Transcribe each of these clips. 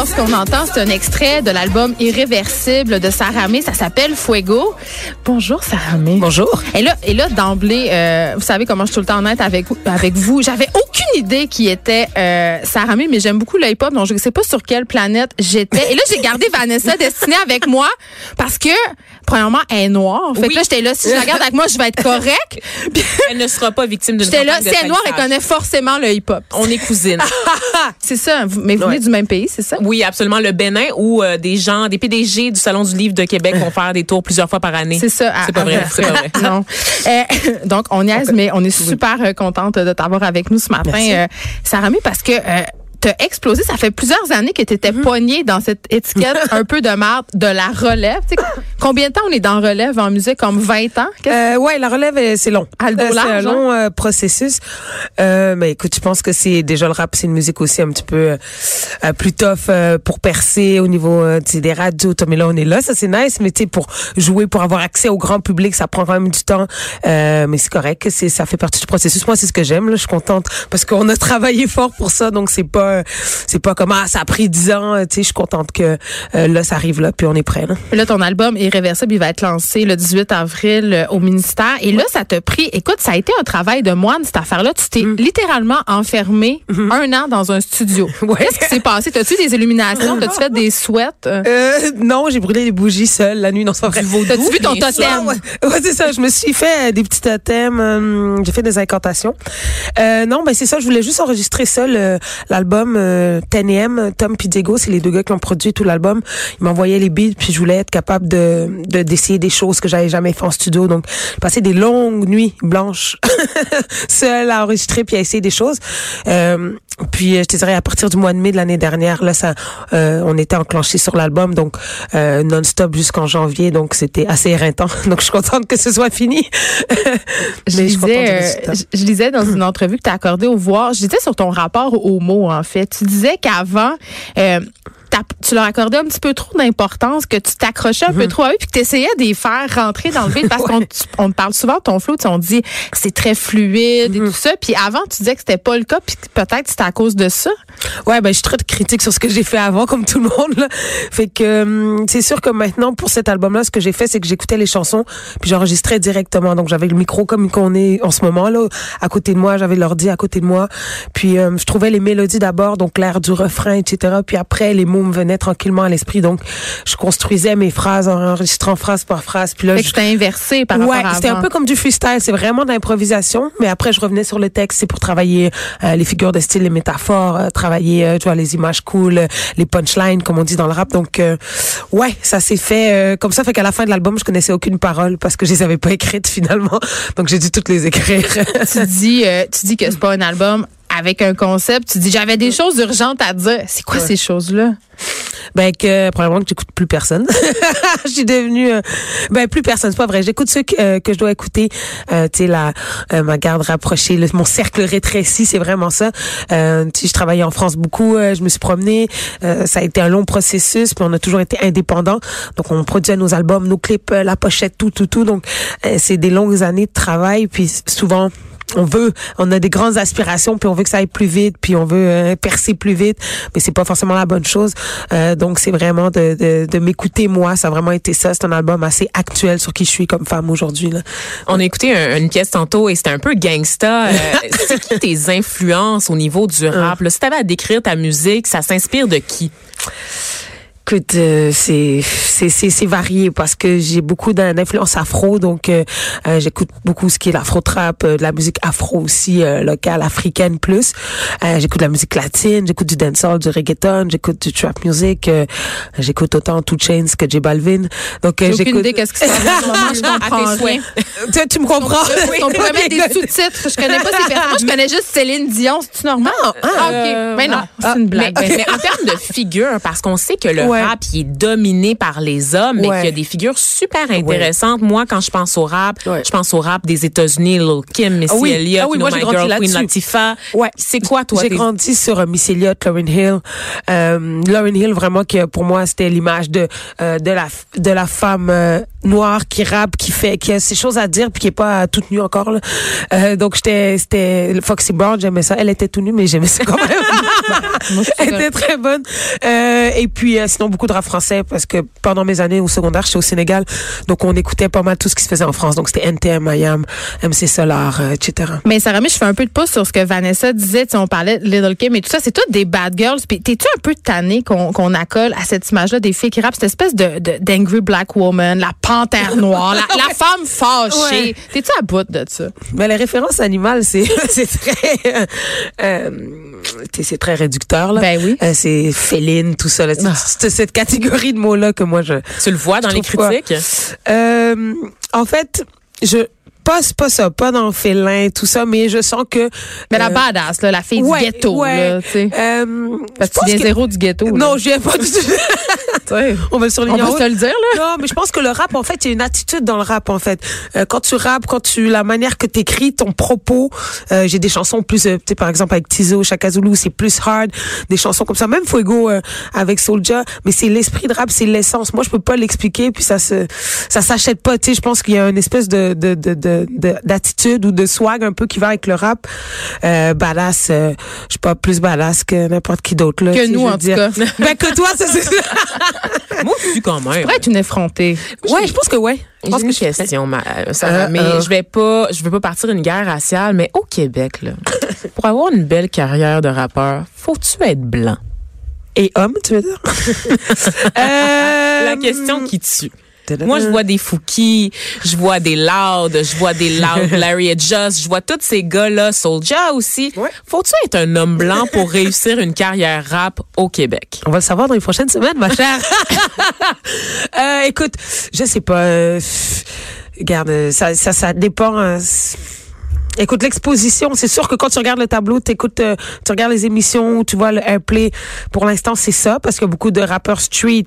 Alors, ce qu'on entend, c'est un extrait de l'album Irréversible de Sarah May. Ça s'appelle Fuego. Bonjour, Sarah May. Bonjour. Et là, et là d'emblée, euh, vous savez comment je suis tout le temps honnête avec, avec vous. J'avais aucune idée qui était euh, Sarah May, mais j'aime beaucoup le hip-hop, donc je ne sais pas sur quelle planète j'étais. Et là, j'ai gardé Vanessa Destinée avec moi parce que, premièrement, elle est noire. Fait Oui. que là, j'étais là, si je la garde avec moi, je vais être correcte. Elle ne sera pas victime d'une J'étais là, si elle est noire, elle connaît forcément le hip-hop. On est cousines. C'est ça. Mais vous venez du même pays, c'est ça? oui, absolument. Le Bénin où euh, des gens, des PDG du Salon du Livre de Québec vont faire des tours plusieurs fois par année. C'est ça. C'est pas vrai. à- C'est pas vrai. non. Euh, donc, on niaise, mais on est super euh, contente de t'avoir avec nous ce matin, euh, Sarah parce que t'as explosé. Ça fait plusieurs années que tu étais Mm-hmm. poignée dans cette étiquette un peu de marde de la relève. Combien de temps on est dans relève en musique? Comme 20 ans? Euh, ouais, la relève, euh, c'est long. Aldo Euh, c'est un long euh, processus. Euh, mais écoute, je pense que c'est déjà le rap, c'est une musique aussi un petit peu euh, plus tough euh, pour percer au niveau des radios. Mais là, on est là, ça c'est nice. Mais tu sais, pour jouer, pour avoir accès au grand public, ça prend quand même du temps. Euh, mais c'est correct, c'est ça fait partie du processus. Moi, c'est ce que j'aime. Je suis contente parce qu'on a travaillé fort pour ça. Donc c'est pas, c'est pas comme ah ça a pris 10 ans. Tu sais, je suis contente que là ça arrive là, puis on est prêt. Là. Là, ton album Irréversible, il va être lancé le 18 avril euh, au ministère. Et là, ça t'a pris, écoute, ça a été un travail de moine, cette affaire-là. Tu t'es littéralement enfermé un an dans un studio. Ouais. Qu'est-ce qui s'est passé? T'as-tu des illuminations? T'as-tu fait des sweats? Euh, Euh, non, j'ai brûlé des bougies seule la nuit. Non, c'est pas vrai. T'as-tu vu ton totem? Ouais, ouais, c'est ça. Je me suis fait des petits totems. euh, j'ai fait des incantations. Euh, non, ben c'est ça. Je voulais juste enregistrer ça, le- l'album 10am. Tom Diego, c'est les deux gars qui ont produit tout l'album. Ils m'envoyaient les beats, puis je voulais être capable de de- d'essayer des choses que j'avais jamais fait en studio. Donc, passé des longues nuits blanches seule à enregistrer puis à essayer des choses. Euh, puis euh, je te dirais à partir du mois de mai de l'année dernière, là, ça, euh, on était enclenché sur l'album, donc euh, non-stop jusqu'en janvier, donc c'était assez éreintant. Donc je suis contente que ce soit fini. Je Mais lisais, je, je lisais dans une entrevue que tu as accordée au Voir, je disais sur ton rapport aux mots, en fait. Tu disais qu'avant, tu leur accordais un petit peu trop d'importance, que tu t'accrochais un peu trop à eux, puis que tu essayais de les faire rentrer dans le beat, parce qu'on on parle souvent de ton flow, on dit c'est très fluide et tout ça. Puis avant, tu disais que c'était pas le cas, puis que peut-être c'était à cause de ça. Ouais, ben je suis très critique sur ce que j'ai fait avant, comme tout le monde. Là. Fait que hum, c'est sûr que maintenant pour cet album-là, ce que j'ai fait, c'est que j'écoutais les chansons puis j'enregistrais directement. Donc j'avais le micro comme qu'on est en ce moment là, à côté de moi, j'avais l'ordi à côté de moi. Puis hum, je trouvais les mélodies d'abord, donc l'air du refrain, etc. Puis après les mots me venaient tranquillement à l'esprit. Donc je construisais mes phrases en enregistrant phrase par phrase. Puis là, je- c'était inversé par Ouais, rapport à c'était un peu comme du freestyle, c'est vraiment de l'improvisation, mais après je revenais sur le texte, c'est pour travailler euh, les figures de style, les métaphores, euh, travailler euh, tu vois les images cool, les punchlines comme on dit dans le rap. Donc ouais, ça s'est fait comme ça fait qu'à la fin de l'album, je connaissais aucune parole parce que je les avais pas écrites finalement. Donc j'ai dû toutes les écrire. tu dis, tu dis que c'est pas un album avec un concept. Tu dis j'avais des choses urgentes à dire. C'est quoi ces choses-là? ben que probablement que j'écoute plus personne. je suis devenue euh, ben plus personne, c'est pas vrai. J'écoute ceux que, euh, que je dois écouter. Euh, tu sais la euh, ma garde rapprochée, le- mon cercle rétréci, c'est vraiment ça. Euh, tu sais, je travaillais en France beaucoup, je me suis promenée. Euh, ça a été un long processus, puis on a toujours été indépendants. Donc on produisait nos albums, nos clips, la pochette, tout, tout, tout. Donc c'est des longues années de travail, puis souvent on veut, on a des grandes aspirations, puis on veut que ça aille plus vite, puis on veut euh, percer plus vite, mais c'est pas forcément la bonne chose. Euh, donc c'est vraiment de, de, de m'écouter moi, ça a vraiment été ça. C'est un album assez actuel sur qui je suis comme femme aujourd'hui. là. On a écouté un- une pièce tantôt et c'était un peu gangsta. Euh, c'est qui tes influences au niveau du rap? Là? Si t'avais à décrire ta musique, ça s'inspire de qui? Écoute, euh, c'est c'est c'est c'est varié parce que j'ai beaucoup d'in- d'influence afro, donc euh, euh, j'écoute beaucoup ce qui est l'afro trap, euh, de la musique afro aussi euh, locale africaine plus. Euh, j'écoute de la musique latine, j'écoute du dancehall, du reggaeton, j'écoute du trap music, euh, j'écoute autant Two Chains que J Balvin. Donc euh, J'ai aucune j'écoute. idée qu'est-ce ce moment. Je comprends rien. tu, tu me comprends On pourrait mettre des sous-titres. Je connais pas ces personnes. Je connais juste Céline Dion. C'est-tu normal? Ah, euh, OK. Mais non, ah, c'est une blague. Mais, mais en termes de figure, parce qu'on sait que le. Rap il est dominé par les hommes, mais qu'il y a des figures super intéressantes. Moi, quand je pense au rap, je pense au rap des États-Unis, Lil Kim, Missy Ah oui. Elliott, Ah oui, you moi, My grandi Girl, Queen. Latifah. Ouais. C'est quoi, toi? J'ai grandi sur euh, Miss Elliott, Lauryn Hill. Euh, Lauryn Hill, vraiment, que pour moi, c'était l'image de euh, de la de la femme euh, noire qui rappe, qui fait, qui a ses choses à dire, puis qui est pas toute nue encore. Là. Euh, donc j'étais, c'était Foxy Brown, j'aimais ça. Elle était toute nue, mais j'aimais ça quand même. Elle était très bonne. Euh, et puis euh, sinon beaucoup de rap français parce que pendant mes années au secondaire, j'étais au Sénégal, donc on écoutait pas mal tout ce qui se faisait en France. Donc c'était NTM, IAM, MC Solar, euh, etc. Mais Sarah, je fais un peu de pouce sur ce que Vanessa disait. Tu sais, on parlait de Little Kim et tout ça. C'est toutes des bad girls. Puis t'es-tu un peu tanné qu'on qu'on accole à cette image-là des filles qui rappent, cette espèce de de- d'angry black woman, la panthère noire, la, la femme fâchée. Ouais. T'es-tu à bout de ça? Mais les références animales, c'est très euh, c'est très réducteur là. Ben oui. Euh, c'est féline tout ça là. C'est cette catégorie de mots là que moi je Tu le vois dans les critiques? Euh, en fait, je pas pas ça, pas dans le félin tout ça, mais je sens que Mais la euh, badass, là, la fille ouais, du ghetto, ouais. là, tu sais. euh, Parce que tu viens que- zéro du ghetto. là. Non, je viens pas du tout. On va le surligner On haut. se le dire, là? Non, mais je pense que le rap, en fait, il y a une attitude dans le rap, en fait. Euh, quand tu rappes, quand tu, la manière que t'écris, ton propos, euh, j'ai des chansons plus, euh, tu sais, par exemple, avec Tizo, Chaka Zulu, c'est plus hard, des chansons comme ça. Même Fuego, euh, avec Soulja, mais c'est l'esprit de rap, c'est l'essence. Moi, je peux pas l'expliquer, puis ça se, ça s'achète pas, tu sais. Je pense qu'il y a une espèce de, de, de, de, de- d'attitude ou de swag un peu qui va avec le rap. Euh, badass, euh, je suis pas plus badass que n'importe qui d'autre, là. Que nous, je en tout dire. cas. Ben, que toi, ça, c'est Moi aussi, quand même. pourrait être une effrontée. Ouais, je pense que ouais. Je J'ai pense que une je question, ma, euh, Sarah, Euh, mais euh. je vais pas, je veux pas partir une guerre raciale, mais au Québec, là, pour avoir une belle carrière de rappeur, faut-tu être blanc? Et homme, tu veux dire? Euh, La question qui tue. Moi, je vois des Fouki, je vois des Loud, je vois des Loud Larry et Just, je vois tous ces gars-là, Soulja aussi. Ouais. Faut-tu être un homme blanc pour réussir une carrière rap au Québec? On va le savoir dans les prochaines semaines, ma chère. euh, écoute, je sais pas. euh, regarde, ça, ça, ça dépend. c- Écoute, l'exposition, c'est sûr que quand tu regardes le tableau, t'écoutes, euh, tu regardes les émissions, tu vois le airplay. Pour l'instant, c'est ça, parce qu'il y a beaucoup de rappeurs street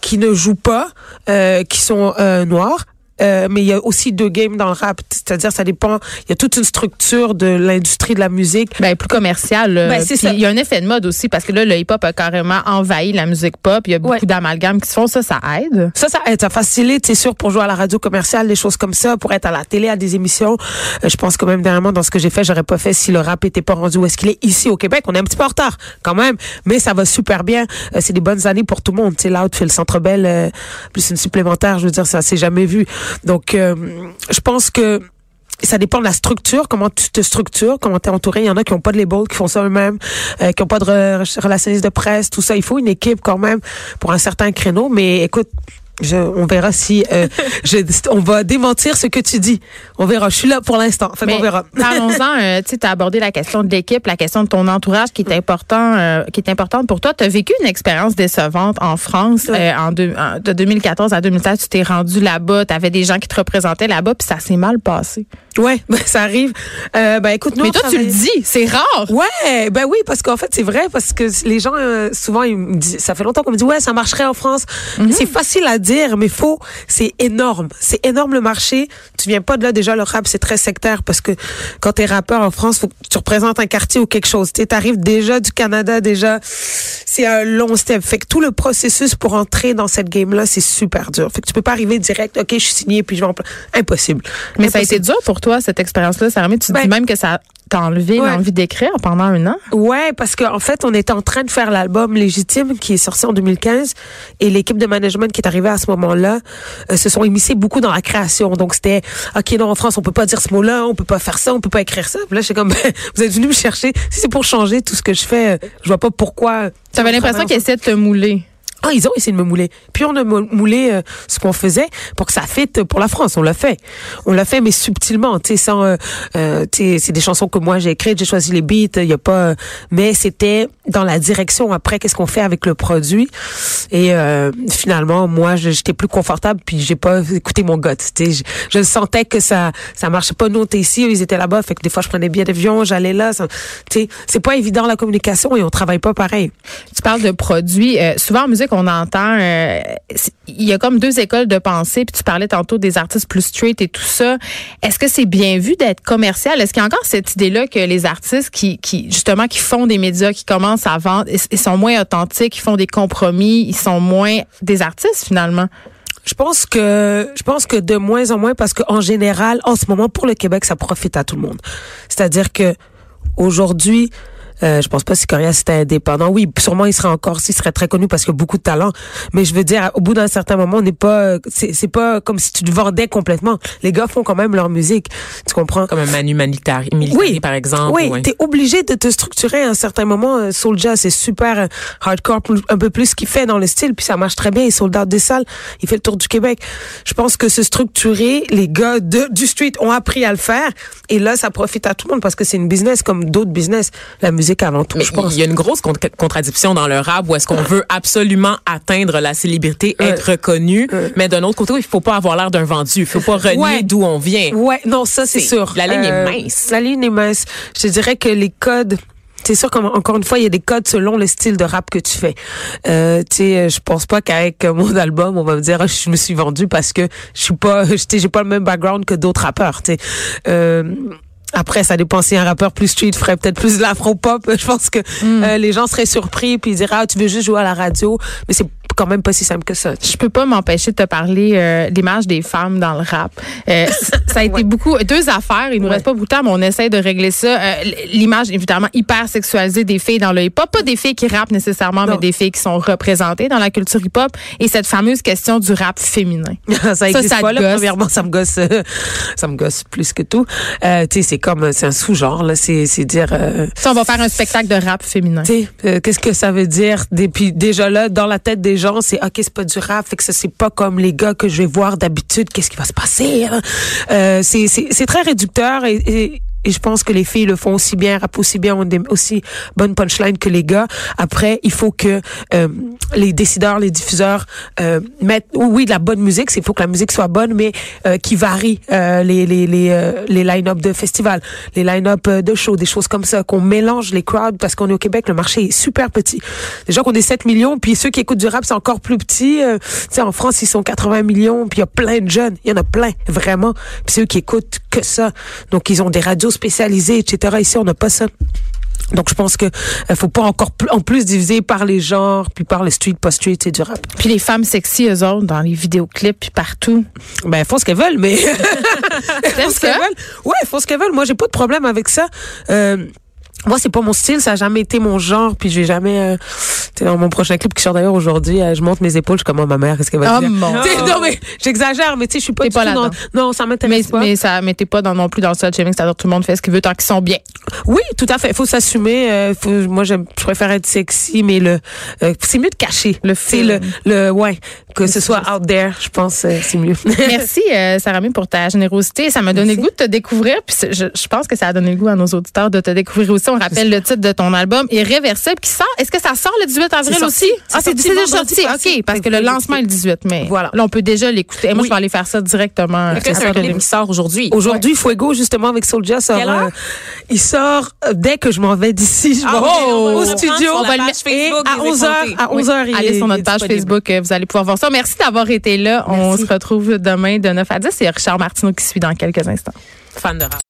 qui ne jouent pas, euh, qui sont euh, noirs. Euh, mais il y a aussi deux games dans le rap, c'est-à-dire ça dépend. Il y a toute une structure de l'industrie de la musique. Ben, plus commercial. là. Ben. Il y a un effet de mode aussi parce que là, le hip-hop a carrément envahi la musique pop. Il y a beaucoup Ouais. d'amalgames qui se font. Ça, ça aide? Ça, ça aide, ça facilite, c'est sûr, pour jouer à la radio commerciale, des choses comme ça, pour être à la télé, à des émissions. Euh, je pense que même dernièrement, dans ce que j'ai fait, j'aurais pas fait si le rap était pas rendu où est-ce qu'il est ici au Québec. On est un petit peu en retard, quand même, mais ça va super bien. Euh, c'est des bonnes années pour tout le monde. Tu sais, l'out fait le Centre Bell, euh, plus une supplémentaire, je veux dire, ça s'est jamais vu. Donc, euh, je pense que ça dépend de la structure, comment tu te structures, comment tu es entouré. Il y en a qui ont pas de label, qui font ça eux-mêmes, euh, qui ont pas de re- relationniste de presse, tout ça. Il faut une équipe quand même pour un certain créneau. Mais écoute, je, on verra si euh, je, on va démentir ce que tu dis. On verra. Je suis là pour l'instant. Fait qu'on verra. Parlons-en, euh, tu as abordé la question de l'équipe, la question de ton entourage qui est important, euh, qui est importante pour toi. Tu as vécu une expérience décevante en France Ouais. euh, en en- de 2014 à 2016. Tu t'es rendu là-bas, tu avais des gens qui te représentaient là-bas, puis ça s'est mal passé. Ouais, ben, ça arrive. Euh, ben écoute, nous, Mais toi, tu le dis, c'est rare. Ouais, ben oui, parce qu'en fait, c'est vrai, parce que les gens, euh, souvent, ils me disent, ça fait longtemps qu'on me dit, ouais, ça marcherait en France. C'est facile à dire, mais faux, c'est énorme. C'est énorme le marché. Tu viens pas de là, déjà, le rap, c'est très sectaire, parce que quand t'es rappeur en France, faut que tu représentes un quartier ou quelque chose. Tu arrives déjà du Canada, déjà, c'est un long step. Fait que tout le processus pour entrer dans cette game-là, c'est super dur. Fait que tu peux pas arriver direct, ok, je suis signé, puis je vais en Impossible. Mais ça a été dur pour toi, cette expérience-là, Sarah. Tu Ben- dis même que ça t'a enlevé Ouais. l'envie d'écrire pendant un an? Ouais, parce qu'en en fait, on était en train de faire l'album Légitime qui est sorti en 2015 et l'équipe de management qui est arrivée à ce moment-là euh, se sont immiscés beaucoup dans la création. Donc c'était OK, non en France, on peut pas dire ce mot-là, on peut pas faire ça, on peut pas écrire ça. Puis là, j'étais comme ben, vous êtes venu me chercher, si c'est pour changer tout ce que je fais, euh, je vois pas pourquoi. Tu avais l'impression qu'ils essayaient de te mouler. Ah, ils ont essayé de me mouler. Puis on a mou- moulé euh, ce qu'on faisait pour que ça fitte pour la France. On l'a fait. On l'a fait, mais subtilement, tu sais, sans, euh, euh, c'est des chansons que moi j'ai écrites, j'ai choisi les beats, il y a pas, mais c'était dans la direction après qu'est-ce qu'on fait avec le produit. Et euh, finalement, moi, j'étais plus confortable, puis j'ai pas écouté mon gut. Tu sais, je, sentais que ça, ça marchait pas. Nous, on était ici, ils étaient là-bas, fait que des fois, je prenais bien d'avion, j'allais là. Tu sais, c'est pas évident la communication et on travaille pas pareil. Tu parles de produits. Euh, souvent en musique, qu'on entend, euh, il y a comme deux écoles de pensée, puis tu parlais tantôt des artistes plus straight et tout ça. Est-ce que c'est bien vu d'être commercial? Est-ce qu'il y a encore cette idée-là que les artistes qui, justement, qui font des médias, qui commencent à vendre, ils, ils sont moins authentiques, ils font des compromis, ils sont moins des artistes, finalement? Je pense que je pense que de moins en moins parce qu'en général, en ce moment pour le Québec, ça profite à tout le monde. C'est-à-dire que aujourd'hui, euh, je pense pas si Corias était indépendant. Oui, sûrement il serait encore, s'il serait très connu parce qu'il a beaucoup de talent. Mais je veux dire, au bout d'un certain moment, on n'est pas, c'est pas comme si tu te vendais complètement. Les gars font quand même leur musique. Tu comprends? Comme un Manu Militari, Militari, par exemple. Oui, ouais. t'es obligé de te structurer à un certain moment. Euh, Soulja, c'est super euh, hardcore, un peu plus ce qu'il fait dans le style, puis ça marche très bien. Il sold out des salles, il fait le tour du Québec. Je pense que se structurer, les gars de, du street ont appris à le faire, et là, ça profite à tout le monde parce que c'est une business comme d'autres business. La musique avant tout, Mais je pense. il y a une grosse con- contradiction dans le rap où est-ce qu'on veut absolument atteindre la célébrité, être reconnu, mais d'un autre côté, il faut pas avoir l'air d'un vendu, il faut pas renier Ouais. d'où on vient. Ouais, non, ça c'est sûr. Euh, la ligne est mince. La ligne est mince. Je te dirais que les codes. C'est sûr qu'encore une fois, il y a des codes selon le style de rap que tu fais. Euh, tu sais, je pense pas qu'avec mon album, on va me dire, je me suis vendu parce que je suis pas, j'ai pas le même background que d'autres rappeurs. Tu sais. Euh, après, ça dépend si un rappeur plus street ferait peut-être plus de l'afro-pop. Je pense que euh, les gens seraient surpris puis ils diraient, ah, tu veux juste jouer à la radio. Mais c'est quand même pas si simple que ça. Je peux pas m'empêcher de te parler euh, l'image des femmes dans le rap. Euh, ça a été beaucoup deux affaires. Il nous reste pas beaucoup de temps, mais on essaie de régler ça. Euh, l'image évidemment hyper sexualisée des filles dans le hip-hop, pas des filles qui rappent nécessairement, Non. mais des filles qui sont représentées dans la culture hip-hop. Et cette fameuse question du rap féminin. ça existe ça te pas là. gosse. Premièrement, ça me gosse, euh, ça me gosse plus que tout. Tu sais, c'est comme, c'est un sous-genre là. C'est, c'est dire, Ça, on va faire un spectacle de rap féminin. tu sais, qu'est-ce que ça veut dire? Et puis déjà là, dans la tête des gens, c'est ok, c'est pas du rap, fait que ça c'est pas comme les gars que je vais voir d'habitude. Qu'est-ce qui va se passer hein? euh, C'est, très réducteur et et je pense que les filles le font aussi bien, rappent aussi bien, ont aussi bonnes punchlines que les gars. Après, il faut que euh, les décideurs, les diffuseurs euh, mettent, oui, de la bonne musique. Il faut que la musique soit bonne, mais euh, qui varie euh, les les les, euh, les line-up de festivals, les line-up euh, de shows, des choses comme ça, qu'on mélange les crowds parce qu'on est au Québec, le marché est super petit. Déjà qu'on est 7 millions, puis ceux qui écoutent du rap, c'est encore plus petit. Tu sais, en France, ils sont 80 millions, puis il y a plein de jeunes. Il y en a plein, vraiment. Puis c'est eux qui écoutent que ça. Donc, ils ont des radios spécialisées, etc. Ici, on n'a pas ça. Donc, je pense que euh, faut pas encore pl- en plus diviser par les genres, puis par le street, pas street, c'est du rap. Puis les femmes sexy, eux autres, dans les vidéoclips, puis partout. Ben, elles font ce qu'elles veulent, mais... font ce qu'elles veulent. Ouais, elles font ce qu'elles veulent. Moi, j'ai pas de problème avec ça. Euh, moi, c'est pas mon style, ça a jamais été mon genre, puis j'ai jamais... Euh, tu sais, dans mon prochain clip qui sort d'ailleurs aujourd'hui, euh, je monte mes épaules, je suis comme, oh, ma mère, qu'est-ce qu'elle va Oh, dire? mon. Non, mais j'exagère, mais tu sais, je suis pas T'es du pas tout dans-. Non, ça Mais, m'intéresse pas. mais ça t'es pas dans, non plus dans le slut shaming, c'est-à-dire que tout le monde fait ce qu'il veut tant qu'ils sont bien. Oui, tout à fait. Il faut s'assumer. euh, faut, moi, je préfère être sexy, mais le, euh, c'est mieux de cacher. Le C'est le, le, ouais, que ce soit out there, je pense, euh, c'est mieux. Merci, euh, Sarah pour ta générosité. Ça m'a donné le goût de te découvrir. Puis je, je pense que ça a donné le goût à nos auditeurs de te découvrir aussi. On rappelle le titre de ton album, Irréversible, qui sort. Est-ce que ça sort le 18 avril aussi? Ah, c'est déjà sorti. OK, parce que le lancement est le 18 mai. Voilà. Là, on peut déjà l'écouter. Moi, Oui. je vais aller faire ça directement. Que c'est un clip qui sort aujourd'hui? Aujourd'hui, Fuego, justement, avec Soulja, sort, euh, il sort euh, dès que je m'en vais d'ici. Je Ah, vais au studio. On va le mettre à des 11h. effrontés. À 11h, il Allez sur notre page. Facebook, euh, vous allez pouvoir voir ça. Merci d'avoir été là. On se retrouve demain de 9 à 10. C'est Richard Martineau qui suit dans quelques instants. Fan de rap.